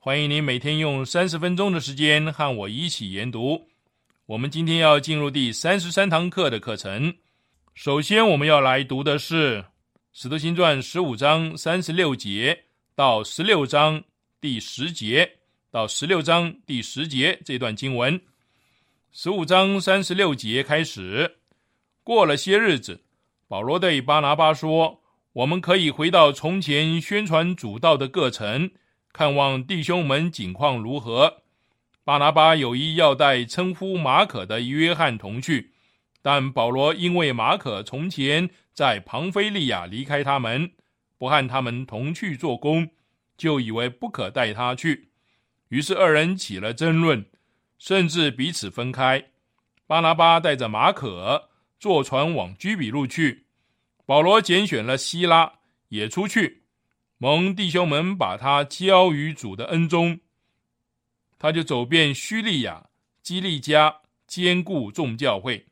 欢迎您每天用三十分钟的时间和我一起研读。我们今天要进入第三十三堂课的课程。首先，我们要来读的是《使徒行传》十五章三十六节到十六章第十节到十六章第十节这段经文。十五章三十六节开始，过了些日子，保罗对巴拿巴说。我们可以回到从前宣传主道的各城，看望弟兄们景况如何。巴拿巴有意要带称呼马可的约翰同去，但保罗因为马可从前在庞菲利亚离开他们，不和他们同去做工，就以为不可带他去。于是二人起了争论，甚至彼此分开。巴拿巴带着马可坐船往居比路去。保罗拣选了希拉，也出去，蒙弟兄们把他交于主的恩中。他就走遍叙利亚、基利家，兼顾众教会。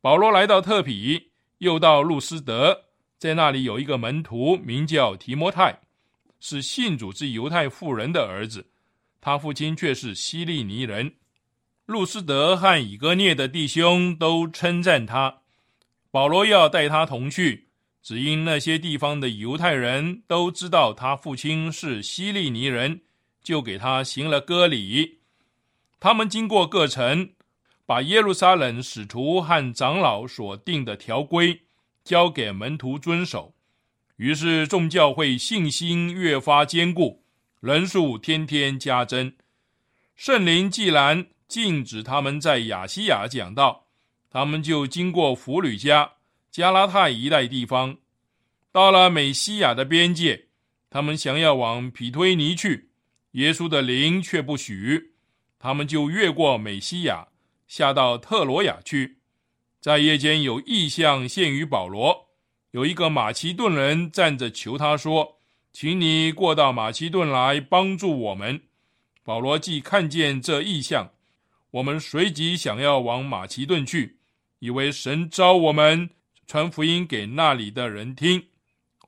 保罗来到特比，又到路斯德，在那里有一个门徒，名叫提摩太，是信主之犹太妇人的儿子，他父亲却是希利尼人。路斯德和以哥涅的弟兄都称赞他。保罗要带他同去，只因那些地方的犹太人都知道他父亲是希利尼人，就给他行了割礼。他们经过各城，把耶路撒冷使徒和长老所定的条规交给门徒遵守。于是众教会信心越发坚固，人数天天加增。圣灵既然禁止他们在亚细亚讲道。他们就经过弗吕家、加拉太一带地方，到了美西亚的边界。他们想要往皮推尼去，耶稣的灵却不许。他们就越过美西亚，下到特罗亚去。在夜间有异象现于保罗，有一个马其顿人站着求他说：“请你过到马其顿来帮助我们。”保罗既看见这异象，我们随即想要往马其顿去。以为神召我们传福音给那里的人听，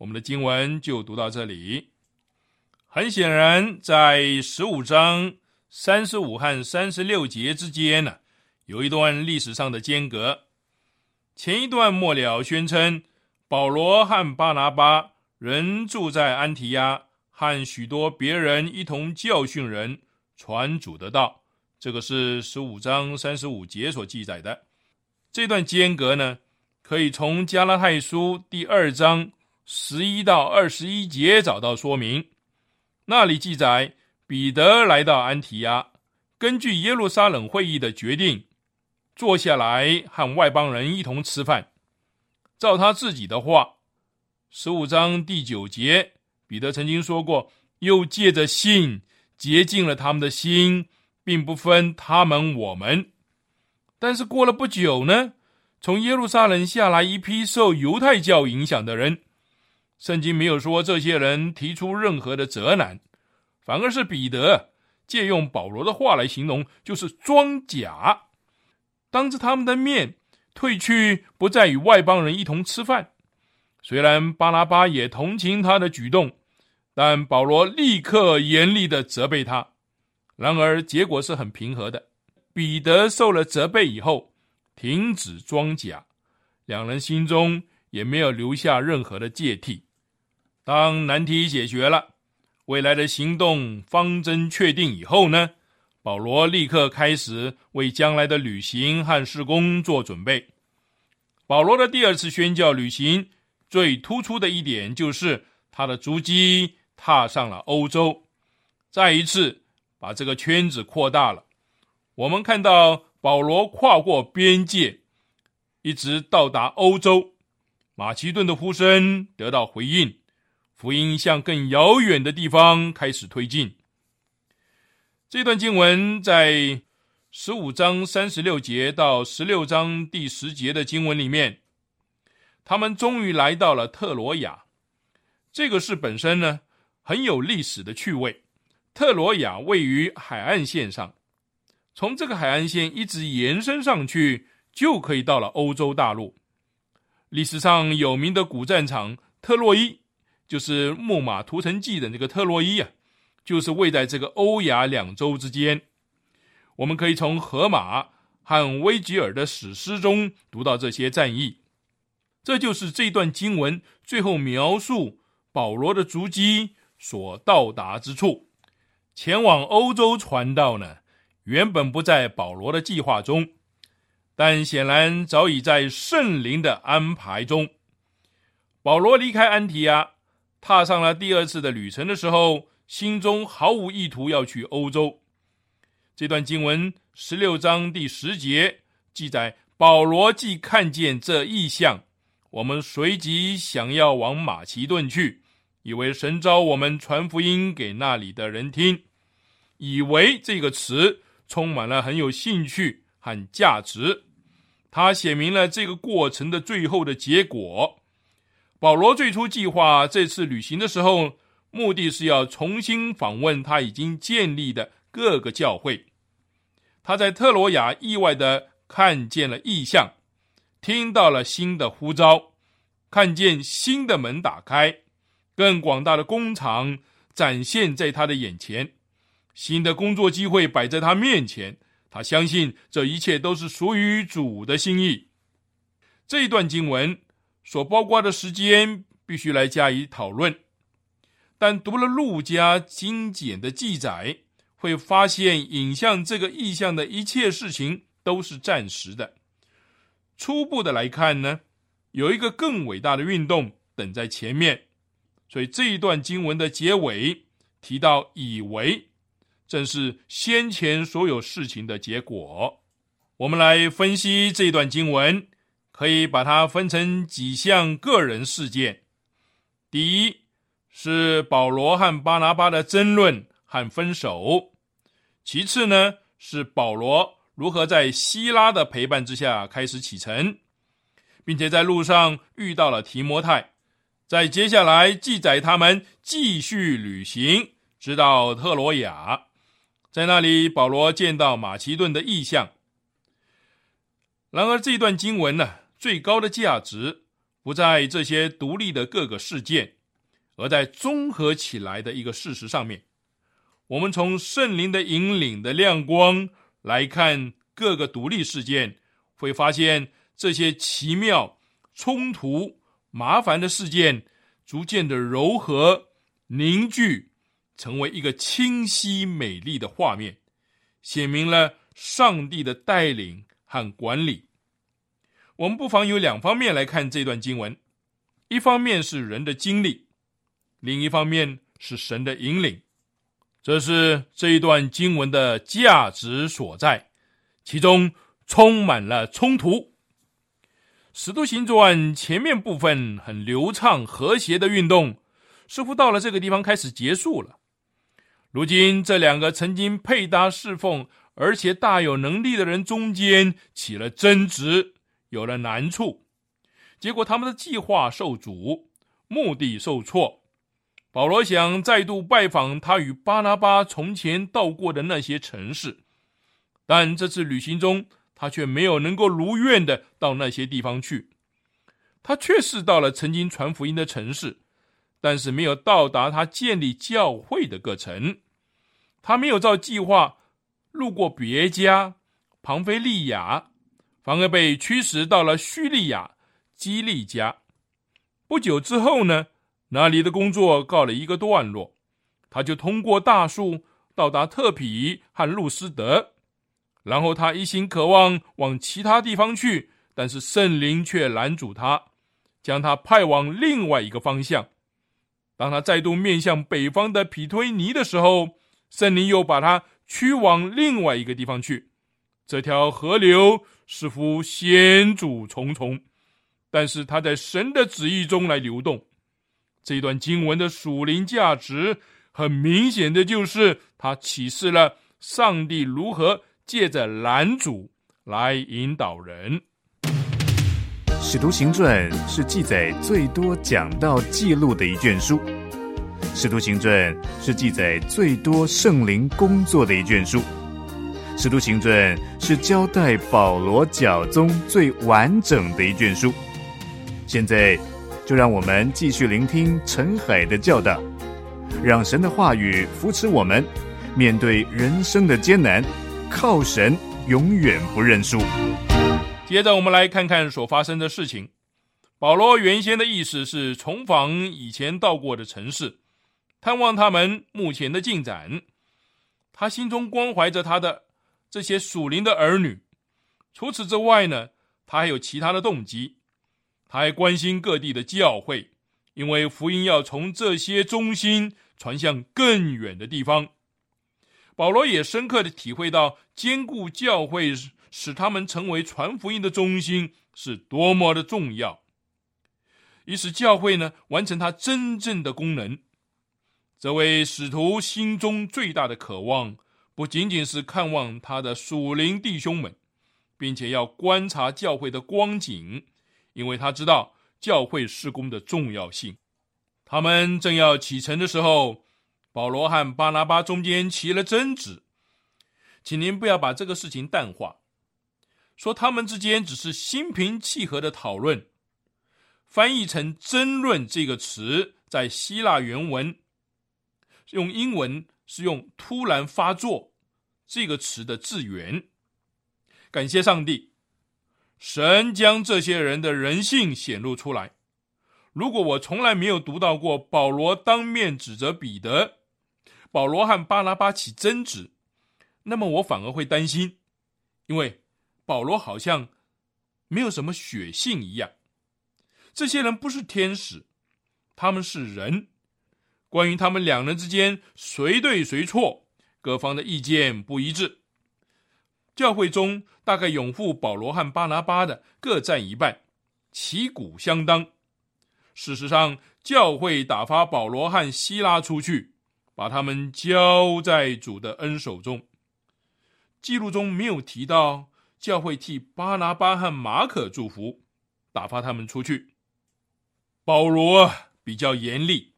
我们的经文就读到这里。很显然，在十五章三十五和三十六节之间呢，有一段历史上的间隔。前一段末了宣称，保罗和巴拿巴仍住在安提亚，和许多别人一同教训人传主的道。这个是十五章三十五节所记载的。这段间隔呢，可以从加拉太书第二章十一到二十一节找到说明。那里记载，彼得来到安提亚，根据耶路撒冷会议的决定，坐下来和外邦人一同吃饭。照他自己的话，十五章第九节，彼得曾经说过，又借着信洁净了他们的心，并不分他们我们。但是过了不久呢，从耶路撒冷下来一批受犹太教影响的人。圣经没有说这些人提出任何的责难，反而是彼得借用保罗的话来形容，就是装假，当着他们的面退去，不再与外邦人一同吃饭。虽然巴拉巴也同情他的举动，但保罗立刻严厉的责备他。然而结果是很平和的。彼得受了责备以后，停止装假，两人心中也没有留下任何的芥蒂。当难题解决了，未来的行动方针确定以后呢，保罗立刻开始为将来的旅行和施工做准备。保罗的第二次宣教旅行。最突出的一点就是他的足迹踏上了欧洲，再一次把这个圈子扩大了。我们看到保罗跨过边界，一直到达欧洲，马其顿的呼声得到回应，福音向更遥远的地方开始推进。这段经文在十五章三十六节到十六章第十节的经文里面。他们终于来到了特罗亚，这个事本身呢很有历史的趣味。特罗亚位于海岸线上，从这个海岸线一直延伸上去，就可以到了欧洲大陆。历史上有名的古战场特洛伊，就是《木马屠城记》的那个特洛伊啊，就是位在这个欧亚两洲之间。我们可以从荷马和威吉尔的史诗中读到这些战役。这就是这段经文最后描述保罗的足迹所到达之处。前往欧洲传道呢，原本不在保罗的计划中，但显然早已在圣灵的安排中。保罗离开安提亚，踏上了第二次的旅程的时候，心中毫无意图要去欧洲。这段经文十六章第十节记载，保罗既看见这异象。我们随即想要往马其顿去，以为神召我们传福音给那里的人听，以为这个词充满了很有兴趣和价值。他写明了这个过程的最后的结果。保罗最初计划这次旅行的时候，目的是要重新访问他已经建立的各个教会。他在特罗亚意外的看见了异象。听到了新的呼召，看见新的门打开，更广大的工厂展现在他的眼前，新的工作机会摆在他面前。他相信这一切都是属于主的心意。这一段经文所包括的时间必须来加以讨论，但读了路加精简的记载，会发现影像这个意象的一切事情都是暂时的。初步的来看呢，有一个更伟大的运动等在前面，所以这一段经文的结尾提到“以为”，正是先前所有事情的结果。我们来分析这段经文，可以把它分成几项个人事件。第一是保罗和巴拿巴的争论和分手，其次呢是保罗。如何在希拉的陪伴之下开始启程，并且在路上遇到了提摩太，在接下来记载他们继续旅行，直到特罗亚，在那里保罗见到马其顿的意象。然而，这段经文呢，最高的价值不在这些独立的各个事件，而在综合起来的一个事实上面。我们从圣灵的引领的亮光。来看各个独立事件，会发现这些奇妙、冲突、麻烦的事件，逐渐的柔和、凝聚，成为一个清晰美丽的画面，写明了上帝的带领和管理。我们不妨有两方面来看这段经文：一方面是人的经历，另一方面是神的引领。这是这一段经文的价值所在，其中充满了冲突。《使徒行传》前面部分很流畅和谐的运动，似乎到了这个地方开始结束了。如今，这两个曾经配搭侍奉而且大有能力的人中间起了争执，有了难处，结果他们的计划受阻，目的受挫。保罗想再度拜访他与巴拿巴从前到过的那些城市，但这次旅行中，他却没有能够如愿的到那些地方去。他确实到了曾经传福音的城市，但是没有到达他建立教会的各城。他没有照计划路过别家、庞菲利亚，反而被驱使到了叙利亚基利家。不久之后呢，那里的工作告了一个段落，他就通过大树到达特皮和路斯德，然后他一心渴望往其他地方去，但是圣灵却拦阻他，将他派往另外一个方向。当他再度面向北方的皮推尼的时候，圣灵又把他驱往另外一个地方去。这条河流似乎险阻重重。但是他在神的旨意中来流动，这段经文的属灵价值，很明显的就是他启示了上帝如何借着拦阻来引导人。使徒行传是记载最多讲道记录的一卷书，使徒行传是记载最多圣灵工作的一卷书，使徒行传是交代保罗教宗最完整的一卷书。现在，就让我们继续聆听陈海的教导，让神的话语扶持我们，面对人生的艰难，靠神永远不认输。接着，我们来看看所发生的事情。保罗原先的意思是重访以前到过的城市，探望他们目前的进展。他心中关怀着他的这些属灵的儿女。除此之外呢，他还有其他的动机。他还关心各地的教会，因为福音要从这些中心传向更远的地方。保罗也深刻的体会到，兼顾教会使他们成为传福音的中心是多么的重要，以使教会呢完成他真正的功能。这位使徒心中最大的渴望，不仅仅是看望他的属灵弟兄们，并且要观察教会的光景。因为他知道教会施工的重要性，他们正要启程的时候，保罗和巴拿巴中间起了争执。请您不要把这个事情淡化，说他们之间只是心平气和的讨论。翻译成“争论”这个词，在希腊原文用英文是用“突然发作”这个词的字源。感谢上帝。神将这些人的人性显露出来。如果我从来没有读到过保罗当面指责彼得，保罗和巴拉巴起争执，那么我反而会担心，因为保罗好像没有什么血性一样。这些人不是天使，他们是人。关于他们两人之间谁对谁错，各方的意见不一致。教会中大概拥护保罗和巴拿巴的各占一半，旗鼓相当。事实上，教会打发保罗和希拉出去，把他们交在主的恩手中。记录中没有提到教会替巴拿巴和马可祝福，打发他们出去。保罗比较严厉，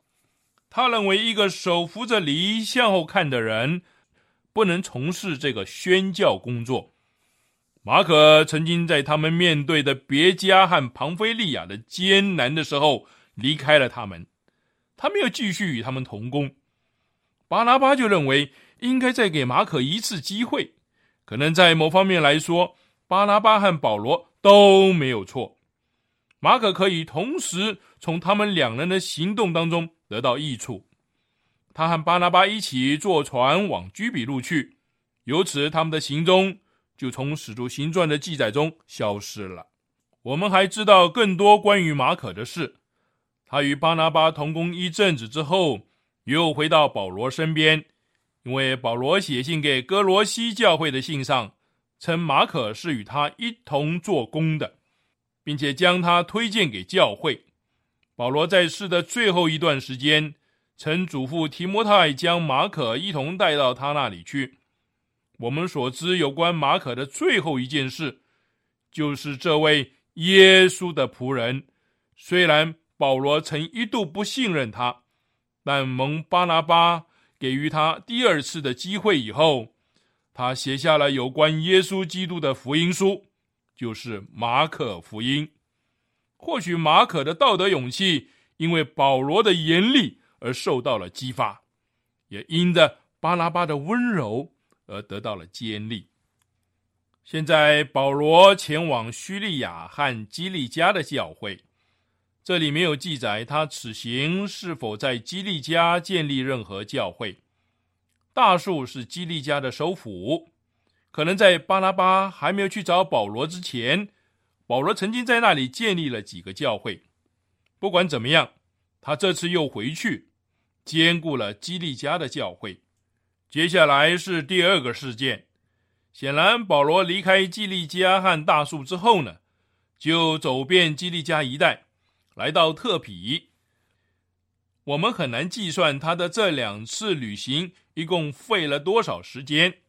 他认为一个手扶着犁向后看的人。不能从事这个宣教工作。马可曾经在他们面对的别家和庞菲利亚的艰难的时候离开了他们，他没有继续与他们同工。巴拿巴就认为应该再给马可一次机会。可能在某方面来说，巴拿巴和保罗都没有错。马可可以同时从他们两人的行动当中得到益处。他和巴拿巴一起坐船往居比路去，由此他们的行踪就从《使徒行传》的记载中消失了。我们还知道更多关于马可的事。他与巴拿巴同工一阵子之后，又回到保罗身边，因为保罗写信给哥罗西教会的信上，称马可是与他一同做工的，并且将他推荐给教会。保罗在世的最后一段时间。曾嘱咐提摩太将马可一同带到他那里去。我们所知有关马可的最后一件事，就是这位耶稣的仆人。虽然保罗曾一度不信任他，但蒙巴拿巴给予他第二次的机会以后，他写下了有关耶稣基督的福音书，就是马可福音。或许马可的道德勇气因为保罗的严厉而受到了激发，也因着巴拉巴的温柔而得到了坚立。现在保罗前往叙利亚和基利加的教会，这里没有记载他此行是否在基利加建立任何教会。大树是基利加的首府，可能在巴拉巴还没有去找保罗之前。保罗曾经在那里建立了几个教会。不管怎么样，他这次又回去，兼顾了基利家的教会。接下来是第二个事件。显然，保罗离开基利家和大树之后呢，就走遍基利家一带，来到特皮。我们很难计算他的这两次旅行一共费了多少时间，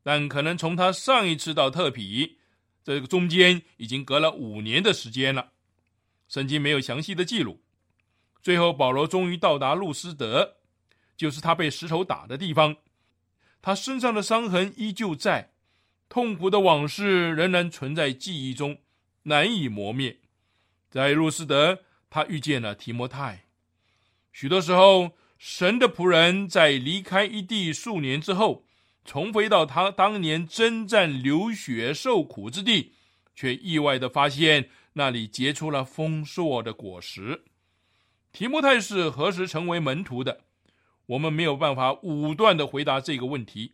但可能从他上一次到特皮。这个中间已经隔了五年的时间了，圣经没有详细的记录。最后，保罗终于到达路斯德，就是他被石头打的地方。他身上的伤痕依旧在，痛苦的往事仍然存在记忆中，难以磨灭。在路斯德，他遇见了提摩太。许多时候，神的仆人在离开一地数年之后。重回到他当年征战、流血、受苦之地，却意外的发现那里结出了丰硕的果实。提摩太是何时成为门徒的？我们没有办法武断的回答这个问题，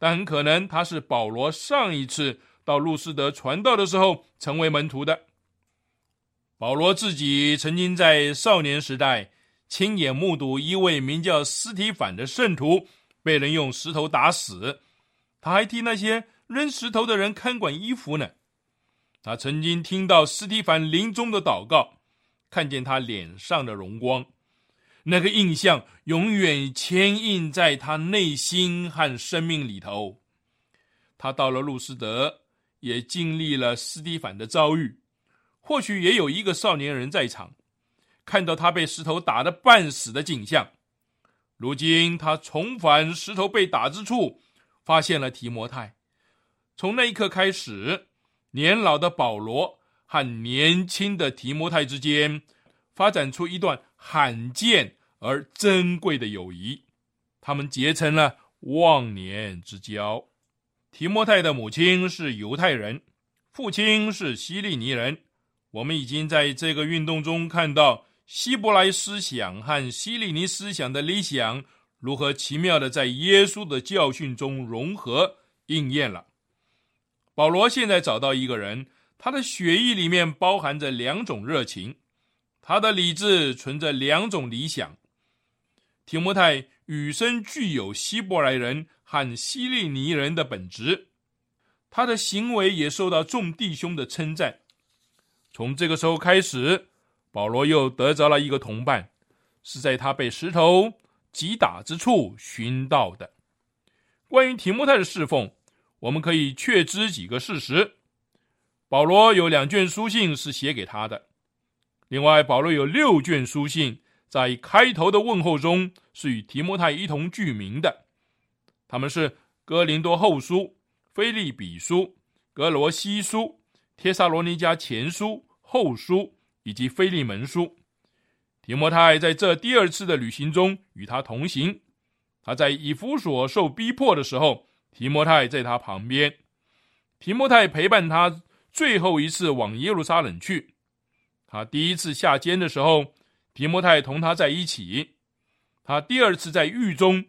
但很可能他是保罗上一次到路斯德传道的时候成为门徒的。保罗自己曾经在少年时代亲眼目睹一位名叫斯提反的圣徒。被人用石头打死，他还替那些扔石头的人看管衣服呢。他曾经听到斯蒂凡临终的祷告，看见他脸上的荣光，那个印象永远牵印在他内心和生命里头。他到了路斯德，也经历了斯蒂凡的遭遇。或许也有一个少年人在场，看到他被石头打得半死的景象。如今他重返石头被打之处，发现了提摩太。从那一刻开始，年老的保罗和年轻的提摩太之间发展出一段罕见而珍贵的友谊。他们结成了忘年之交。提摩太的母亲是犹太人，父亲是希利尼人。我们已经在这个运动中看到。希伯来思想和希利尼思想的理想如何奇妙的在耶稣的教训中融合应验了？保罗现在找到一个人，他的血液里面包含着两种热情，他的理智存着两种理想。提摩太与生具有希伯来人和希利尼人的本质，他的行为也受到众弟兄的称赞。从这个时候开始。保罗又得着了一个同伴，是在他被石头击打之处寻到的。关于提摩太的侍奉，我们可以确知几个事实：保罗有两卷书信是写给他的；另外，保罗有六卷书信，在开头的问候中是与提摩太一同具名的。他们是哥林多后书、菲利比书、格罗西书、帖萨罗尼迦前书、后书。以及菲利门书，提摩太在这第二次的旅行中与他同行。他在以弗所受逼迫的时候，提摩太在他旁边。提摩太陪伴他最后一次往耶路撒冷去。他第一次下监的时候，提摩太同他在一起。他第二次在狱中，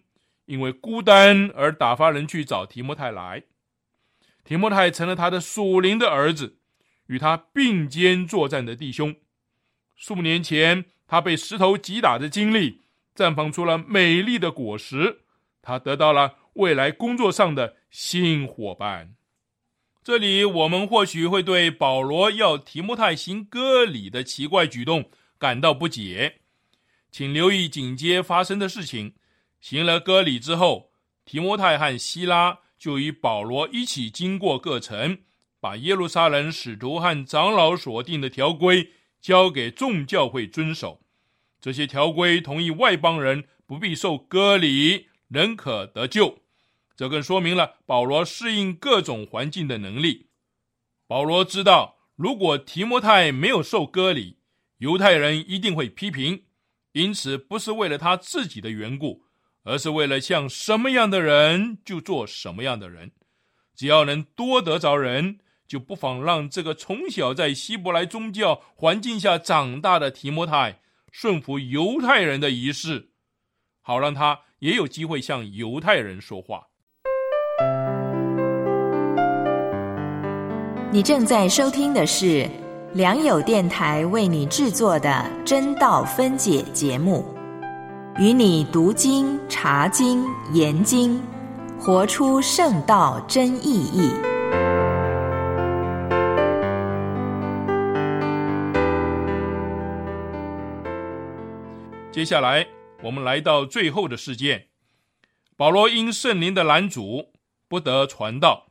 因为孤单而打发人去找提摩太来。提摩太成了他的属灵的儿子。与他并肩作战的弟兄，数年前他被石头击打的经历，绽放出了美丽的果实。他得到了未来工作上的新伙伴。这里我们或许会对保罗要提摩太行割礼的奇怪举动感到不解，请留意紧接发生的事情。行了割礼之后，提摩太和希拉就与保罗一起经过各城。把耶路撒冷使徒和长老所定的条规交给众教会遵守，这些条规同意外邦人不必受割礼，仍可得救。这更说明了保罗适应各种环境的能力。保罗知道，如果提摩太没有受割礼，犹太人一定会批评，因此不是为了他自己的缘故，而是为了像什么样的人就做什么样的人。只要能多得着人，就不妨让这个从小在希伯来宗教环境下长大的提摩太顺服犹太人的仪式，好让他也有机会向犹太人说话。你正在收听的是良友电台为你制作的真道分解节目，与你读经、查经、研经。活出圣道真意义。接下来，我们来到最后的事件。保罗因圣灵的拦阻，不得传道。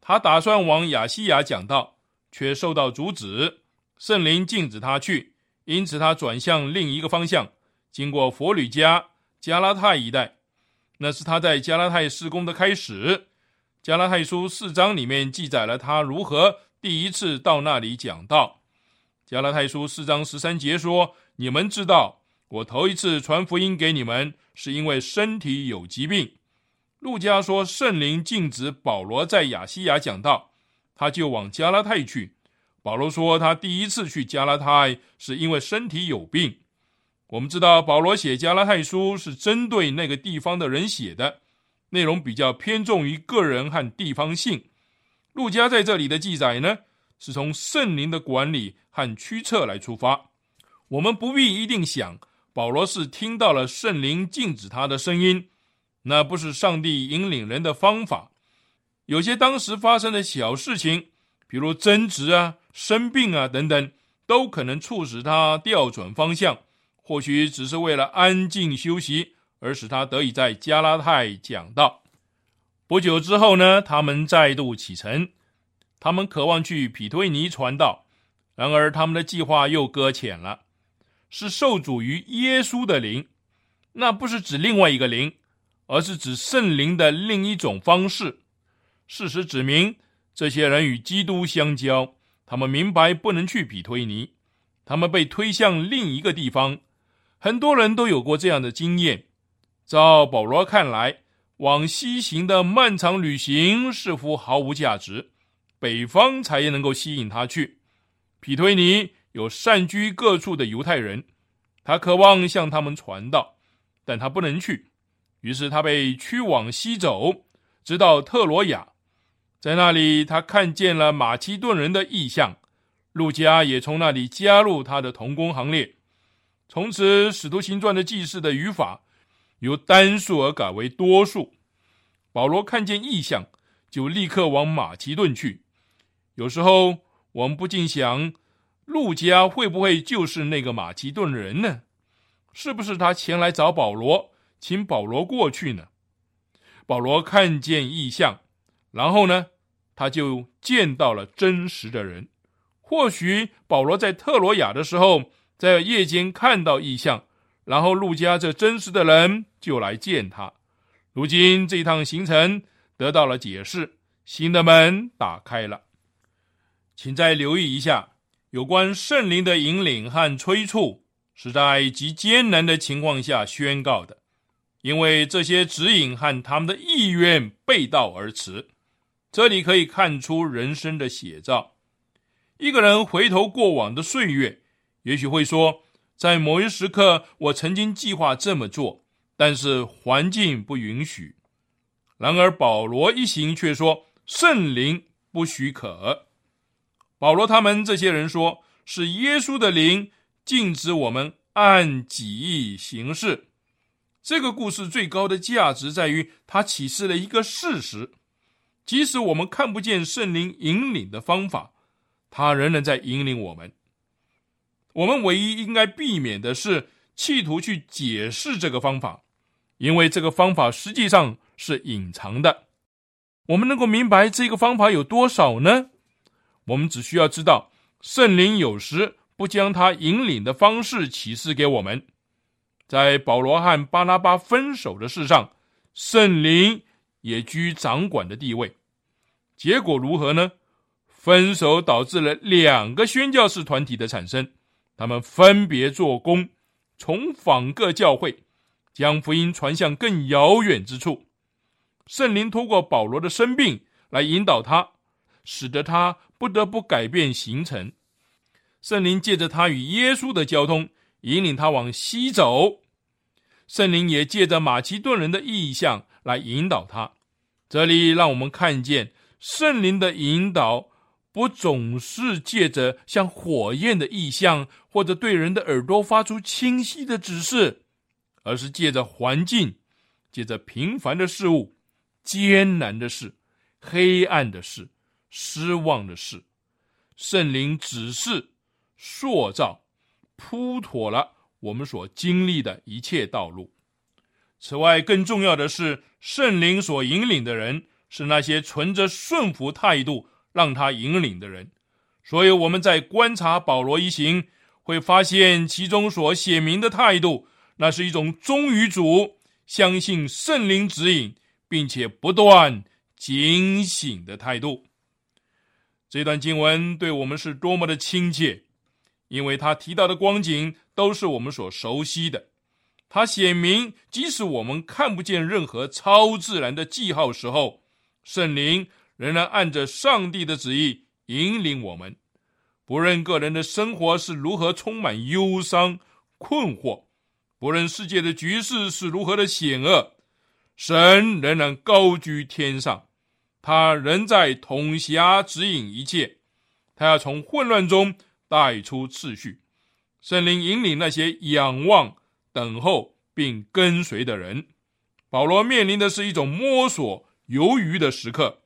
他打算往亚细亚讲道，却受到阻止。圣灵禁止他去，因此他转向另一个方向，经过佛吕加、加拉太一带。那是他在加拉太施工的开始。加拉太书四章里面记载了他如何第一次到那里讲道。加拉太书四章十三节说：“你们知道，我头一次传福音给你们，是因为身体有疾病。”路加说：“圣灵禁止保罗在亚细亚讲道，他就往加拉太去。”保罗说：“他第一次去加拉太，是因为身体有病。”我们知道保罗写加拉太书是针对那个地方的人写的，内容比较偏重于个人和地方性。路加在这里的记载呢，是从圣灵的管理和驱策来出发。我们不必一定想保罗是听到了圣灵禁止他的声音，那不是上帝引领人的方法。有些当时发生的小事情，比如争执啊、生病啊等等，都可能促使他调转方向。或许只是为了安静休息，而使他得以在加拉太讲道。不久之后呢，他们再度启程，他们渴望去匹推尼传道，然而他们的计划又搁浅了。是受主于耶稣的灵，那不是指另外一个灵，而是指圣灵的另一种方式。事实指明，这些人与基督相交，他们明白不能去匹推尼，他们被推向另一个地方。很多人都有过这样的经验。照保罗看来，往西行的漫长旅行似乎毫无价值，北方才能够吸引他去。比推尼有散居各处的犹太人，他渴望向他们传道，但他不能去，于是他被驱往西走，直到特罗亚。在那里，他看见了马其顿人的意象，路加也从那里加入他的同工行列。从此，《使徒行传》的记事的语法由单数而改为多数。保罗看见异象，就立刻往马其顿去。有时候，我们不禁想，路加会不会就是那个马其顿人呢？是不是他前来找保罗，请保罗过去呢？保罗看见异象，然后呢，他就见到了真实的人。或许保罗在特罗亚的时候。在夜间看到异象，然后路加这真实的人就来见他。如今这一趟行程得到了解释，新的门打开了。请再留意一下，有关圣灵的引领和催促是在极艰难的情况下宣告的，因为这些指引和他们的意愿背道而驰。这里可以看出人生的写照。一个人回头过往的岁月。也许会说，在某一时刻，我曾经计划这么做，但是环境不允许。然而保罗一行却说，圣灵不许可。保罗他们这些人说，是耶稣的灵禁止我们按己意行事。这个故事最高的价值在于，它启示了一个事实：即使我们看不见圣灵引领的方法，它仍然在引领我们。我们唯一应该避免的是企图去解释这个方法，因为这个方法实际上是隐藏的。我们能够明白这个方法有多少呢？我们只需要知道，圣灵有时不将他引领的方式启示给我们，在保罗和巴拿巴分手的事上，圣灵也居掌管的地位。结果如何呢？分手导致了两个宣教士团体的产生，他们分别做工，重访各教会，将福音传向更遥远之处。圣灵通过保罗的生病来引导他，使得他不得不改变行程。圣灵借着他与耶稣的交通，引领他往西走。圣灵也借着马其顿人的意象来引导他。这里让我们看见圣灵的引导。不总是借着像火焰的意象，或者对人的耳朵发出清晰的指示，而是借着环境，借着平凡的事物、艰难的事、黑暗的事、失望的事，圣灵指示、塑造、铺妥了我们所经历的一切道路。此外，更重要的是，圣灵所引领的人是那些存着顺服态度。让他引领的人，所以我们在观察保罗一行，会发现其中所写明的态度，那是一种忠于主、相信圣灵指引，并且不断警醒的态度。这段经文对我们是多么的亲切，因为他提到的光景都是我们所熟悉的。他写明，即使我们看不见任何超自然的记号时候，圣灵。仍然按着上帝的旨意引领我们，不论个人的生活是如何充满忧伤、困惑，不论世界的局势是如何的险恶，神仍然高居天上，他仍在统辖指引一切，他要从混乱中带出秩序，圣灵引领那些仰望、等候并跟随的人。保罗面临的是一种摸索、犹豫的时刻。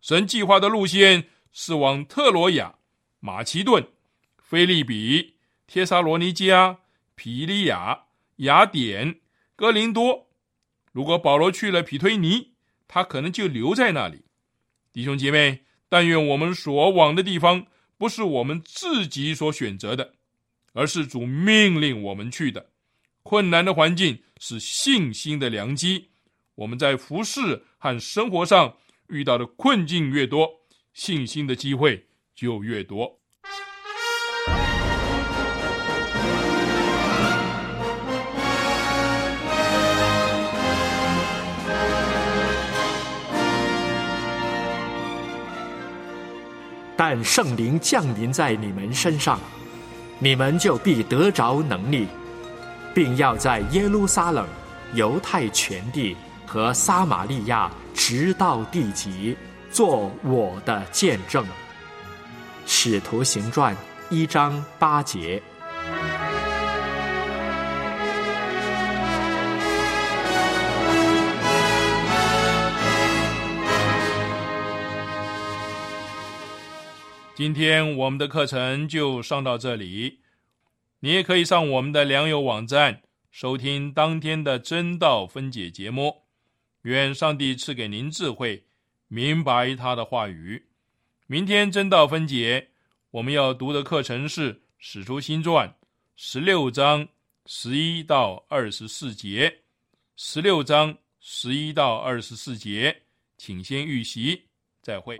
神计划的路线是往特罗亚、马其顿、菲利比、帖撒罗尼迦、皮利亚、雅典、哥林多。如果保罗去了皮推尼，他可能就留在那里。弟兄姐妹，但愿我们所往的地方不是我们自己所选择的，而是主命令我们去的。困难的环境是信心的良机。我们在服饰和生活上。遇到的困境越多，信心的机会就越多。但圣灵降临在你们身上，你们就必得着能力，并要在耶路撒冷、犹太全地和撒玛利亚。直到地极，做我的见证。使徒行传一章八节。今天我们的课程就上到这里，你也可以上我们的良友网站收听当天的真道分解节目。愿上帝赐给您智慧，明白他的话语。明天真道分解，我们要读的课程是《使徒新传》十六章十一到二十四节。十六章十一到二十四节，请先预习。再会。